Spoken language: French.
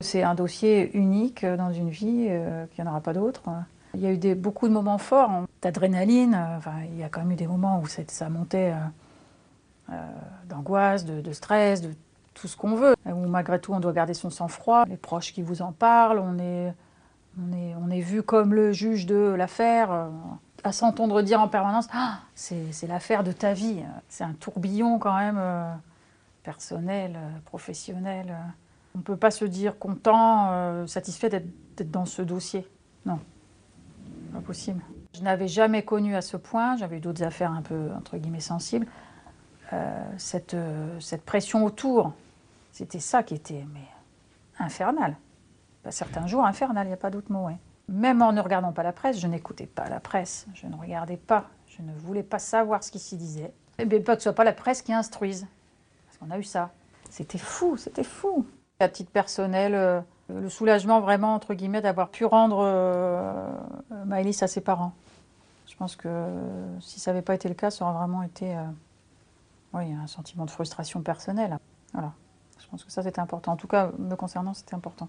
C'est un dossier unique dans une vie, euh, qu'il n'y en aura pas d'autre. Il y a eu beaucoup de moments forts, hein, d'adrénaline. euh, il y a quand même eu des moments où ça montait euh, euh, d'angoisse, de, stress, de tout ce qu'on veut. Où malgré tout, on doit garder son sang-froid. Les proches qui vous en parlent, on est, vu comme le juge de l'affaire. euh, à s'entendre dire en permanence, ah, c'est l'affaire de ta vie. C'est un tourbillon quand même euh, personnel, euh, professionnel. euh. On ne peut pas se dire content, euh, satisfait d'être dans ce dossier. Non, pas possible. Je n'avais jamais connu à ce point, j'avais eu d'autres affaires un peu, entre guillemets, sensibles, euh, cette, euh, cette pression autour. C'était ça qui était mais, infernal. Pas certains jours, infernal, il n'y a pas d'autre mot. Même en ne regardant pas la presse, je n'écoutais pas la presse, je ne regardais pas, je ne voulais pas savoir ce qui s'y disait. Et bien pas que ce soit pas la presse qui instruise. Parce qu'on a eu ça. C'était fou, c'était fou. À titre personnel, euh, le soulagement vraiment, entre guillemets, d'avoir pu rendre euh, Maëlys à ses parents. Je pense que euh, si ça n'avait pas été le cas, ça aurait vraiment été oui, un sentiment de frustration personnelle. Voilà. Je pense que ça, c'était important. En tout cas, me concernant, c'était important.